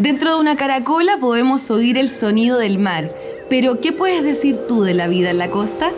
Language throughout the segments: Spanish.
Dentro de una caracola podemos oír el sonido del mar, pero ¿qué puedes decir tú de la vida en la costa?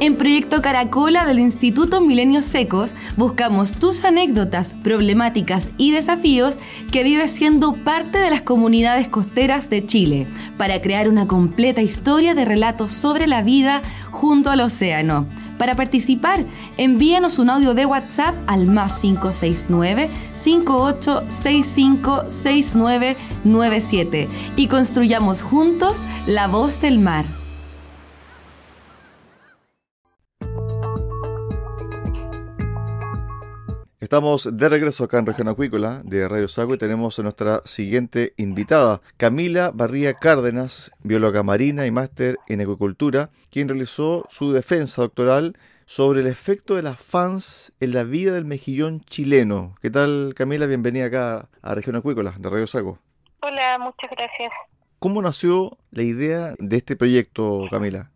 En Proyecto Caracola del Instituto Milenios Secos buscamos tus anécdotas, problemáticas y desafíos que vives siendo parte de las comunidades costeras de Chile para crear una completa historia de relatos sobre la vida junto al océano. Para participar, envíanos un audio de WhatsApp al más 569 58656997 y construyamos juntos la voz del mar. Estamos de regreso acá en Región Acuícola de Radio Sago y tenemos a nuestra siguiente invitada, Camila Barría Cárdenas, bióloga marina y máster en acuicultura, quien realizó su defensa doctoral sobre el efecto de las fans en la vida del mejillón chileno. ¿Qué tal, Camila? Bienvenida acá a Región Acuícola de Radio Sago. Hola, muchas gracias. ¿Cómo nació la idea de este proyecto, Camila?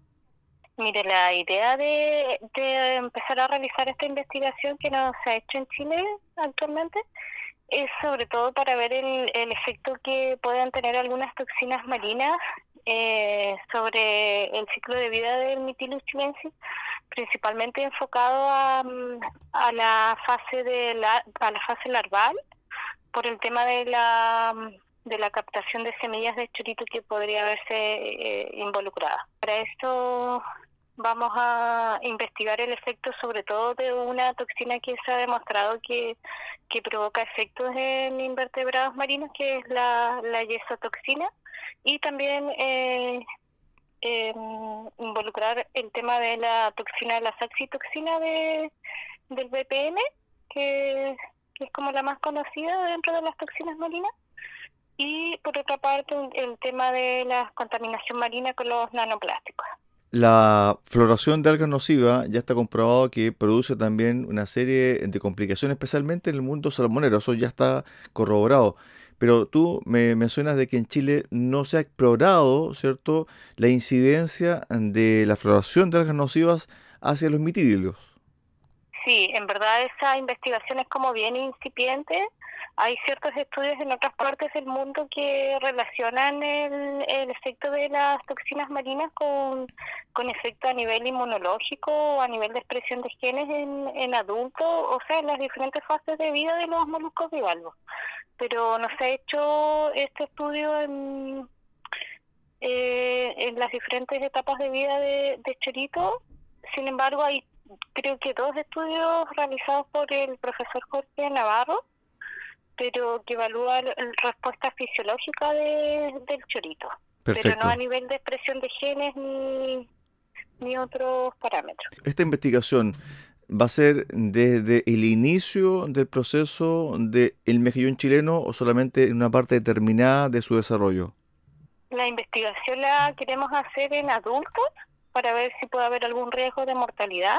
Mire, la idea de, empezar a realizar esta investigación que no se ha hecho en Chile actualmente es sobre todo para ver el, efecto que puedan tener algunas toxinas marinas eh, sobre el ciclo de vida del Mytilus chilensis, principalmente enfocado a, a la fase de la, a la fase larval por el tema de la de la captación de semillas de chorito que podría haberse eh, involucrada. Para esto vamos a investigar el efecto sobre todo de una toxina que se ha demostrado que, que provoca efectos en invertebrados marinos, que es la, la yesotoxina, y también eh, involucrar el tema de la toxina, la saxitoxina de, del BPM, que, que es como la más conocida dentro de las toxinas marinas y por otra parte el tema de la contaminación marina con los nanoplásticos. La floración de algas nocivas ya está comprobado que produce también una serie de complicaciones, especialmente en el mundo salmonero, eso ya está corroborado. Pero tú me mencionas de que en Chile no se ha explorado, ¿cierto?, la incidencia de la floración de algas nocivas hacia los mitídilos. Sí, en verdad esa investigación es como bien incipiente hay ciertos estudios en otras partes del mundo que relacionan el, efecto de las toxinas marinas con, con efecto a nivel inmunológico o a nivel de expresión de genes en, en adultos, o sea, en las diferentes fases de vida de los moluscos bivalvos. Pero no se ha hecho este estudio en, eh, en las diferentes etapas de vida de, de Chorito. Sin embargo, hay creo que dos estudios realizados por el profesor Jorge Navarro pero que evalúa la respuesta fisiológica de, del chorito, pero no a nivel de expresión de genes ni, ni otros parámetros. Esta investigación va a ser desde el inicio del proceso del el mejillón chileno o solamente en una parte determinada de su desarrollo? La investigación la queremos hacer en adultos para ver si puede haber algún riesgo de mortalidad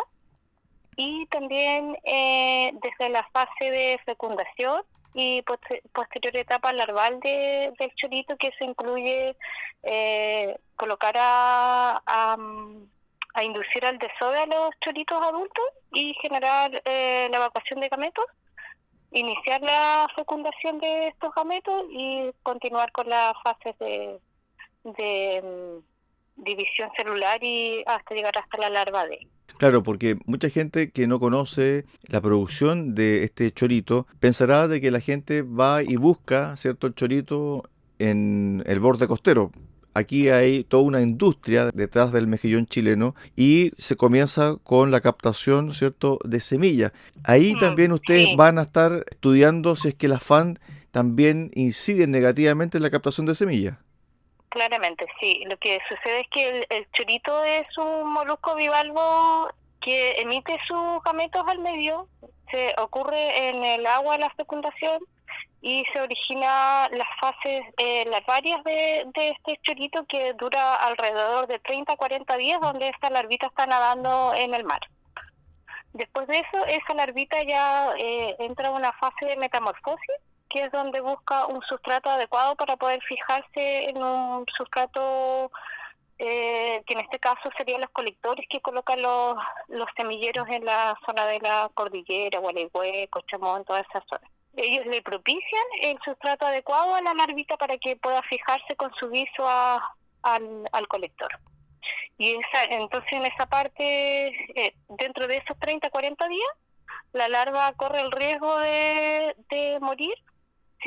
y también eh, desde la fase de fecundación y posterior etapa larval de, del chorito que se incluye eh, colocar a, a inducir al desove a los choritos adultos y generar eh, la evacuación de gametos, iniciar la fecundación de estos gametos y continuar con las fases de, de división celular y hasta llegar hasta la larva de. Claro, porque mucha gente que no conoce la producción de este chorito pensará de que la gente va y busca, ¿cierto?, el chorito en el borde costero. Aquí hay toda una industria detrás del mejillón chileno y se comienza con la captación, ¿cierto?, de semillas. Ahí Mm, también ustedes sí. van a estar estudiando si es que las FAN también inciden negativamente en la captación de semillas. Claramente, sí. Lo que sucede es que el, el es un molusco bivalvo que emite sus gametos al medio, se ocurre en el agua la fecundación y se origina las fases eh, larvarias de, de este chorito que dura alrededor de 30 a 40 días donde esta larvita está nadando en el mar. Después de eso, esa larvita ya eh, entra a una fase de metamorfosis que es donde busca un sustrato adecuado para poder fijarse en un sustrato eh, que en este caso serían los colectores que colocan los, los semilleros en la zona de la cordillera, Gualeguay, Cochamón, toda esa zona. Ellos le propician el sustrato adecuado a la larvita para que pueda fijarse con su viso a- al, colector. Y entonces en esa parte, eh, dentro de esos 30, 40 días, la larva corre el riesgo de, de morir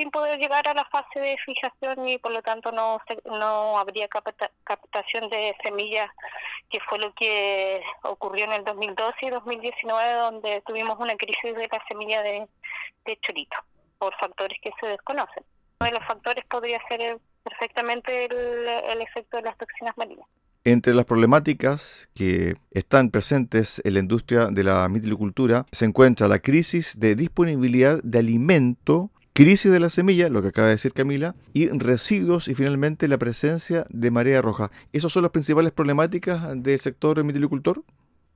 sin poder llegar a la fase de fijación y por lo tanto no no habría capta- captación de semillas que fue lo que ocurrió en el 2012 y 2019 donde tuvimos una crisis de la semilla de, de chorito por factores que se desconocen. Uno de los factores podría ser el- perfectamente el, el efecto de las toxinas marinas. Entre las problemáticas que están presentes en la industria de la mitilicultura se encuentra la crisis de disponibilidad de alimento, crisis de la semilla, lo que acaba de decir Camila, y residuos y finalmente la presencia de marea roja. ¿Esas son las principales problemáticas del sector mitilicultor?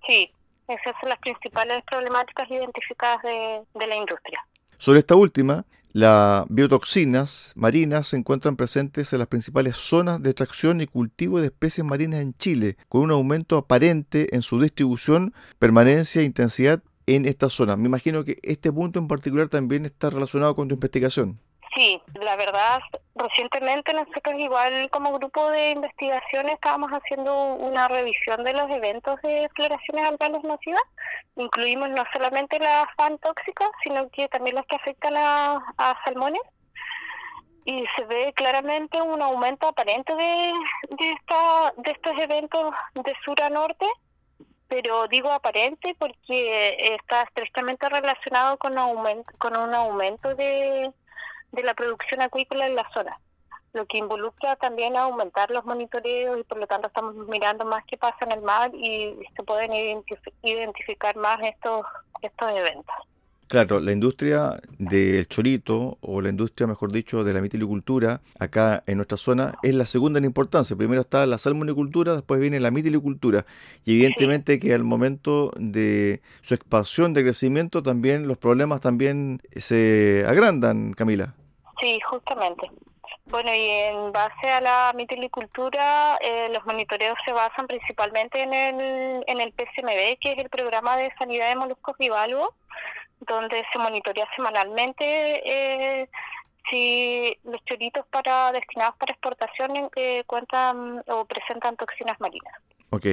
Sí, esas son las principales problemáticas identificadas de, de la industria. Sobre esta última, las biotoxinas marinas se encuentran presentes en las principales zonas de extracción y cultivo de especies marinas en Chile, con un aumento aparente en su distribución, permanencia e intensidad en esta zona. Me imagino que este punto en particular también está relacionado con tu investigación. Sí, la verdad, recientemente nosotros igual como grupo de investigación estábamos haciendo una revisión de los eventos de floraciones algales nocivas. Incluimos no solamente las fan tóxicas, sino que también las que afectan a, a salmones. Y se ve claramente un aumento aparente de, de, esta, de estos eventos de sur a norte, pero digo aparente porque está estrechamente relacionado con, aumento, con un aumento de, la producción acuícola en la zona, lo que involucra también aumentar los monitoreos y por lo tanto estamos mirando más qué pasa en el mar y se pueden identif- identificar más estos, estos eventos. Claro, la industria del chorito, o la industria, mejor dicho, de la mitilicultura, acá en nuestra zona, es la segunda en importancia. Primero está la salmonicultura, después viene la mitilicultura. Y evidentemente que al momento de su expansión, de crecimiento, también los problemas también se agrandan, Camila. Sí, justamente. Bueno, y en base a la mitilicultura, eh, los monitoreos se basan principalmente en el, en el PSMB, que es el Programa de Sanidad de Moluscos Bivalvos, donde se monitorea semanalmente eh, si los choritos para destinados para exportación eh, cuentan o presentan toxinas marinas, Ok.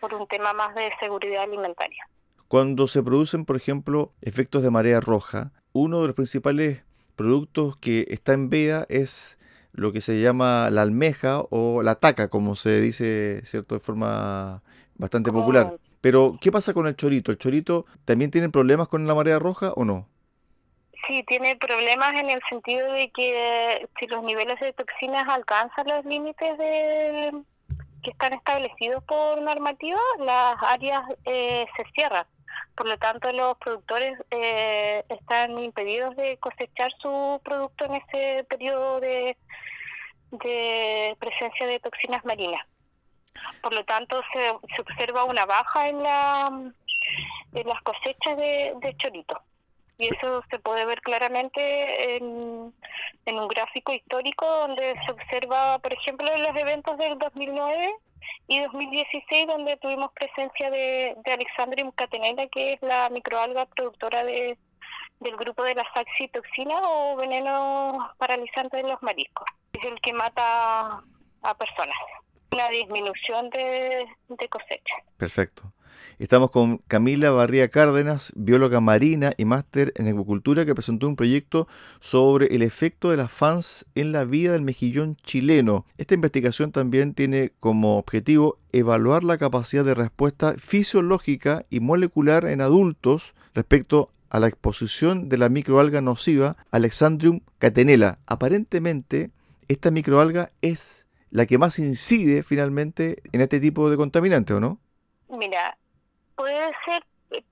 por un tema más de seguridad alimentaria. Cuando se producen, por ejemplo, efectos de marea roja, uno de los principales productos que está en veda es lo que se llama la almeja o la taca, como se dice, ¿cierto?, de forma bastante popular. Pero, ¿qué pasa con el chorito? ¿El chorito también tiene problemas con la marea roja o no? Sí, tiene problemas en el sentido de que si los niveles de toxinas alcanzan los límites de, que están establecidos por normativa, las áreas eh, se cierran. Por lo tanto, los productores eh, están impedidos de cosechar su producto en ese periodo de presencia de toxinas marinas. Por lo tanto, se, se observa una baja en, la, en las cosechas de, de chorito. Y eso se puede ver claramente en, un gráfico histórico donde se observa, por ejemplo, en los eventos del 2009, y 2016 donde tuvimos presencia de, de Alexandrium catenella, que es la microalga productora de, del grupo de la saxitoxina o veneno paralizante de los mariscos. Es el que mata a personas. Una disminución de, de cosecha. Perfecto. Estamos con Camila Barría Cárdenas, bióloga marina y máster en acuicultura, que presentó un proyecto sobre el efecto de las fans en la vida del mejillón chileno. Esta investigación también tiene como objetivo evaluar la capacidad de respuesta fisiológica y molecular en adultos respecto a la exposición de la microalga nociva Alexandrium catenella. Aparentemente, esta microalga es la que más incide finalmente en este tipo de contaminante, ¿o no? Mira, puede ser,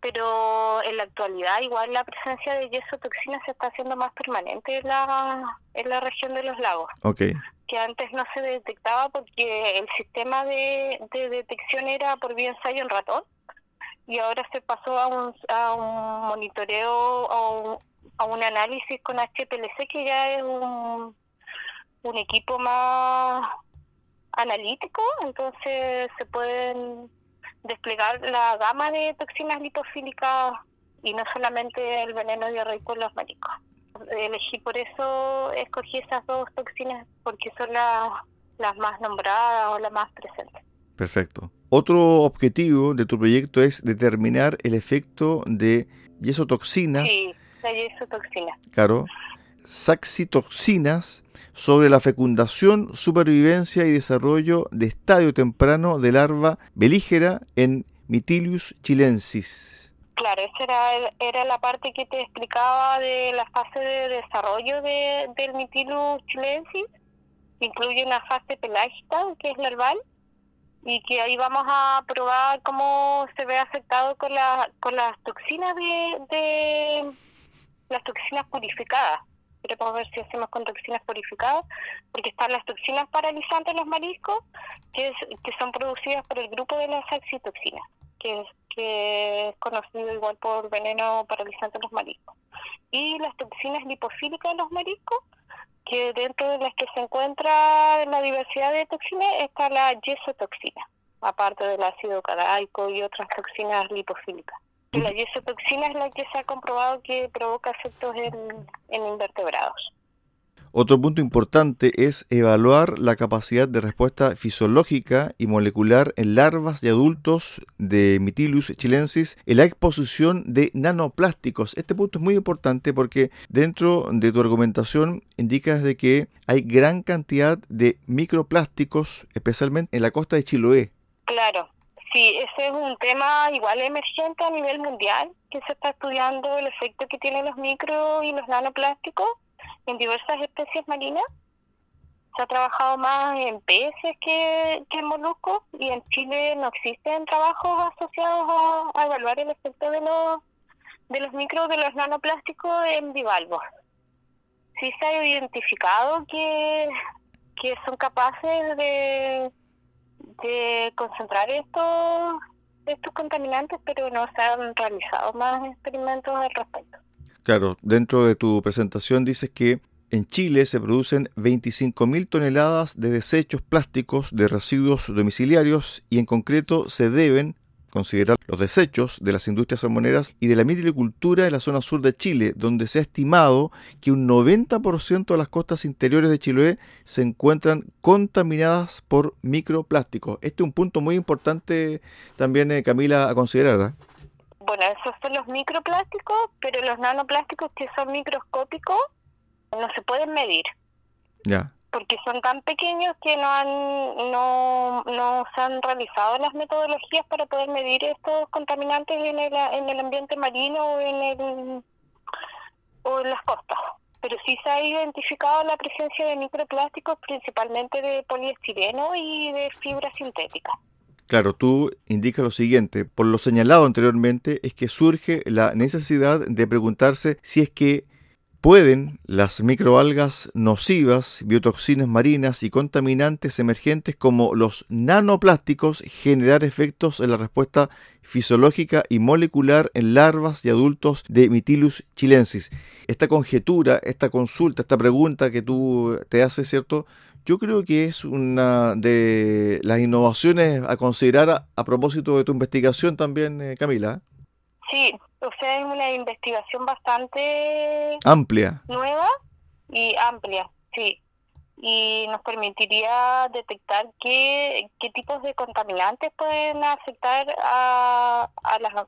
pero en la actualidad igual la presencia de yesotoxinas se está haciendo más permanente en la, en la región de los lagos. Okay. Que antes no se detectaba porque el sistema de, de detección era por vía ensayo en ratón y ahora se pasó a un, a un monitoreo, a un, a un análisis con HPLC que ya es un, un equipo más analítico, entonces se pueden desplegar la gama de toxinas lipofílicas y no solamente el veneno diarreico en los mariscos. Elegí por eso, escogí esas dos toxinas porque son las, las más nombradas o las más presentes. Perfecto. Otro objetivo de tu proyecto es determinar el efecto de yesotoxinas. Sí, la yesotoxina. Claro. Saxitoxinas sobre la fecundación, supervivencia y desarrollo de estadio temprano de larva belígera en Mitilius chilensis. Claro, esa era, la parte que te explicaba de la fase de desarrollo de, del Mitilius chilensis. Incluye una fase pelágica, que es larval, y que ahí vamos a probar cómo se ve afectado con, con las toxinas de, de las toxinas purificadas queremos ver si hacemos con toxinas purificadas, porque están las toxinas paralizantes en los mariscos, que, es, que son producidas por el grupo de las saxitoxinas, que es, que es conocido igual por veneno paralizante en los mariscos. Y las toxinas lipofílicas en los mariscos, que dentro de las que se encuentra la diversidad de toxinas está la yesotoxina, aparte del ácido cadaico y otras toxinas lipofílicas. La yesotoxina es la que se ha comprobado que provoca efectos en, invertebrados. Otro punto importante es evaluar la capacidad de respuesta fisiológica y molecular en larvas y adultos de Mytilus chilensis en la exposición de nanoplásticos. Este punto es muy importante porque dentro de tu argumentación indicas de que hay gran cantidad de microplásticos, especialmente en la costa de Chiloé. Claro, Sí, ese es un tema igual emergente a nivel mundial, que se está estudiando el efecto que tienen los micro y los nanoplásticos en diversas especies marinas. Se ha trabajado más en peces que, que en moluscos y en Chile no existen trabajos asociados a, evaluar el efecto de los, de los micro de los nanoplásticos en bivalvos. Sí se ha identificado que, que son capaces de de concentrar estos, estos contaminantes, pero no se han realizado más experimentos al respecto. Claro, dentro de tu presentación dices que en Chile se producen 25.000 toneladas de desechos plásticos de residuos domiciliarios y en concreto se deben considerar los desechos de las industrias salmoneras y de la mitilicultura en la zona sur de Chile, donde se ha estimado que un 90% de las costas interiores de Chiloé se encuentran contaminadas por microplásticos. Este es un punto muy importante también, eh, Camila, a considerar. ¿eh? Bueno, esos son los microplásticos, pero los nanoplásticos que son microscópicos no se pueden medir. Ya porque son tan pequeños que no han no, no se han realizado las metodologías para poder medir estos contaminantes en el, en el ambiente marino o en el o en las costas. Pero sí se ha identificado la presencia de microplásticos principalmente de poliestireno y de fibra sintética. Claro, tú indicas lo siguiente, por lo señalado anteriormente es que surge la necesidad de preguntarse si es que ¿Pueden las microalgas nocivas, biotoxinas marinas y contaminantes emergentes como los nanoplásticos generar efectos en la respuesta fisiológica y molecular en larvas y adultos de Mytilus chilensis? Esta conjetura, esta consulta, esta pregunta que tú te haces, ¿cierto? Yo creo que es una de las innovaciones a considerar a, propósito de tu investigación también, eh, Camila. Sí, o sea, es una investigación bastante amplia. Nueva y amplia, sí. Y nos permitiría detectar qué, qué tipos de contaminantes pueden afectar a, a las,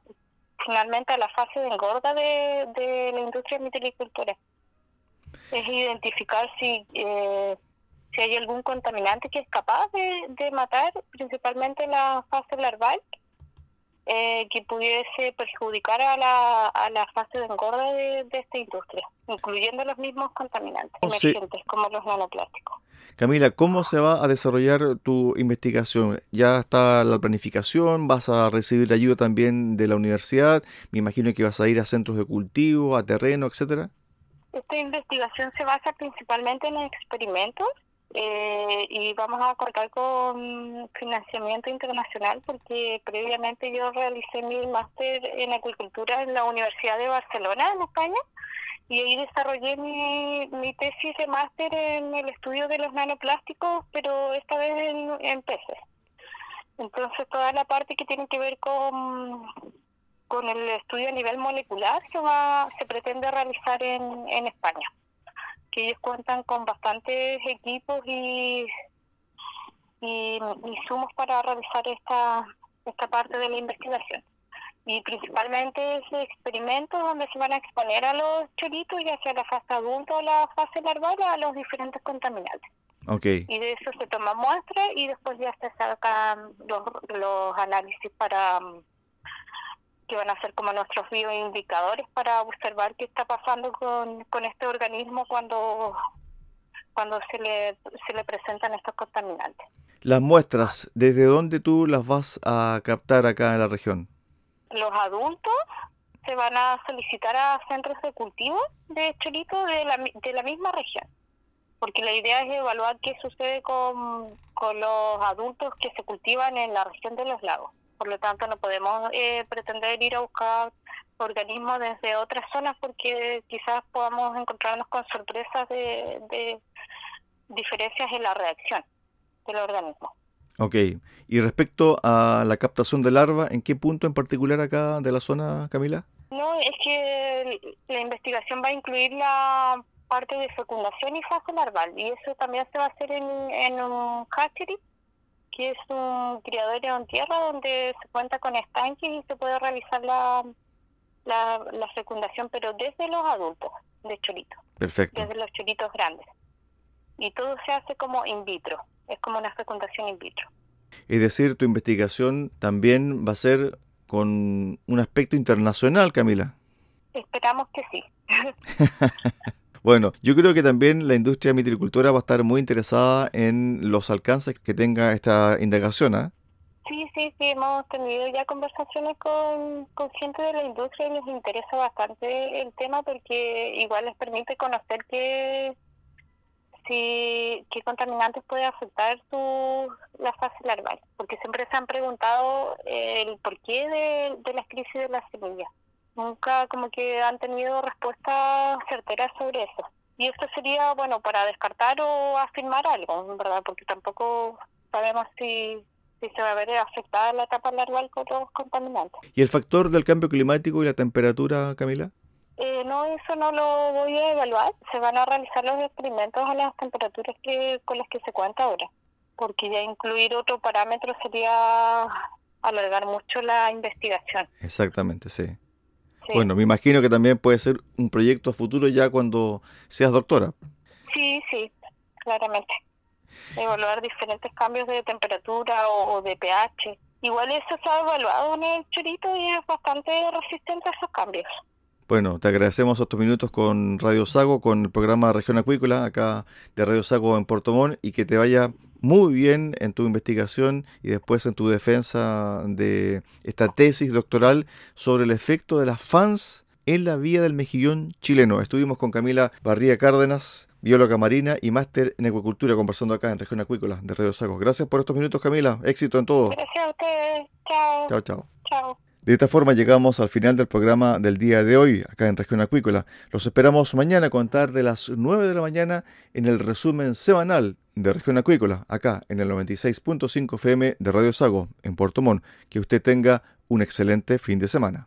finalmente a la fase de engorda de, de la industria de mitilicultura. Es identificar si... Eh, si hay algún contaminante que es capaz de, matar principalmente la fase larval, eh, que pudiese perjudicar a la, a la fase de engorda de, esta industria, incluyendo los mismos contaminantes emergentes como los nanoplásticos. Camila, ¿cómo se va a desarrollar tu investigación? ¿Ya está la planificación? ¿Vas a recibir ayuda también de la universidad? Me imagino que vas a ir a centros de cultivo, a terreno, etcétera. Esta investigación se basa principalmente en experimentos eh, y vamos a contar con financiamiento internacional porque previamente yo realicé mi máster en acuicultura en la Universidad de Barcelona, en España, y ahí desarrollé mi, mi tesis de máster en el estudio de los nanoplásticos, pero esta vez en, peces. Entonces toda la parte que tiene que ver con, con el estudio a nivel molecular se, va, se pretende realizar en, en España que ellos cuentan con bastantes equipos y, y insumos para realizar esta, esta parte de la investigación. Y principalmente es experimentos donde se van a exponer a los choritos, ya sea la fase adulta o la fase larval, a los diferentes contaminantes. Okay. Y de eso se toma muestra y después ya se sacan los, los análisis para que van a ser como nuestros bioindicadores para observar qué está pasando con, con este organismo cuando, cuando se, le, se le presentan estos contaminantes. Las muestras, ¿desde dónde tú las vas a captar acá en la región? Los adultos se van a solicitar a centros de cultivo de chorito de la, de la misma región, porque la idea es evaluar qué sucede con, con los adultos que se cultivan en la región de los lagos por lo tanto no podemos eh, pretender ir a buscar organismos desde otras zonas porque quizás podamos encontrarnos con sorpresas de, diferencias en la reacción del organismo. Ok, y respecto a la captación de larva, ¿en qué punto en particular acá de la zona, Camila? No, es que la investigación va a incluir la parte de fecundación y fase larval, y eso también se va a hacer en, en un hatchery que es un criadero en tierra donde se cuenta con estanques y se puede realizar la, la, fecundación, pero desde los adultos de choritos. Perfecto. Desde los choritos grandes. Y todo se hace como in vitro, es como una fecundación in vitro. Es decir, tu investigación también va a ser con un aspecto internacional, Camila. Esperamos que sí. Bueno, yo creo que también la industria de mitricultura va a estar muy interesada en los alcances que tenga esta indagación, ¿ah? Sí, sí, sí, hemos tenido ya conversaciones con, con gente de la industria y les interesa bastante el tema porque igual les permite conocer qué, si, qué contaminantes puede afectar su, la fase larval, porque siempre se han preguntado el porqué de, de las crisis de las semillas nunca como que han tenido respuestas certeras sobre eso. Y esto sería, bueno, para descartar o afirmar algo, ¿verdad? Porque tampoco sabemos si, si se va a ver afectada la etapa larval con los contaminantes. ¿Y el factor del cambio climático y la temperatura, Camila? Eh, no, eso no lo voy a evaluar. Se van a realizar los experimentos a las temperaturas que con las que se cuenta ahora. Porque ya incluir otro parámetro sería alargar mucho la investigación. Exactamente, sí. Bueno, me imagino que también puede ser un proyecto futuro ya cuando seas doctora. Sí, sí, claramente. Evaluar diferentes cambios de temperatura o, de pH. Igual eso se ha evaluado en el chorito y es bastante resistente a esos cambios. Bueno, te agradecemos estos minutos con Radio Sago, con el programa Región Acuícola, acá de Radio Sago en Portomón, y que te vaya muy bien en tu investigación y después en tu defensa de esta tesis doctoral sobre el efecto de las fans en la vía del mejillón chileno. Estuvimos con Camila Barría Cárdenas, bióloga marina y máster en acuicultura, conversando acá en Región Acuícola de Radio Sago. Gracias por estos minutos, Camila. Éxito en todo. Gracias a ustedes. Chao. Chao, chao. Chao. De esta forma llegamos al final del programa del día de hoy, acá en Región Acuícola. Los esperamos mañana a contar de las 9 de la mañana en el resumen semanal de Región Acuícola, acá en el 96.5 FM de Radio Sago, en Puerto Montt. Que usted tenga un excelente fin de semana.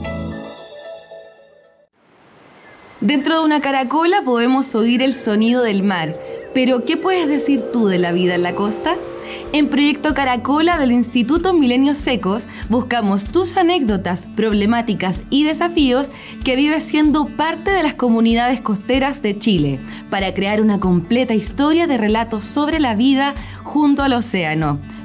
Dentro de una caracola podemos oír el sonido del mar pero, ¿qué puedes decir tú de la vida en la costa? En Proyecto Caracola del Instituto Milenios Secos buscamos tus anécdotas, problemáticas y desafíos que vives siendo parte de las comunidades costeras de Chile para crear una completa historia de relatos sobre la vida junto al océano.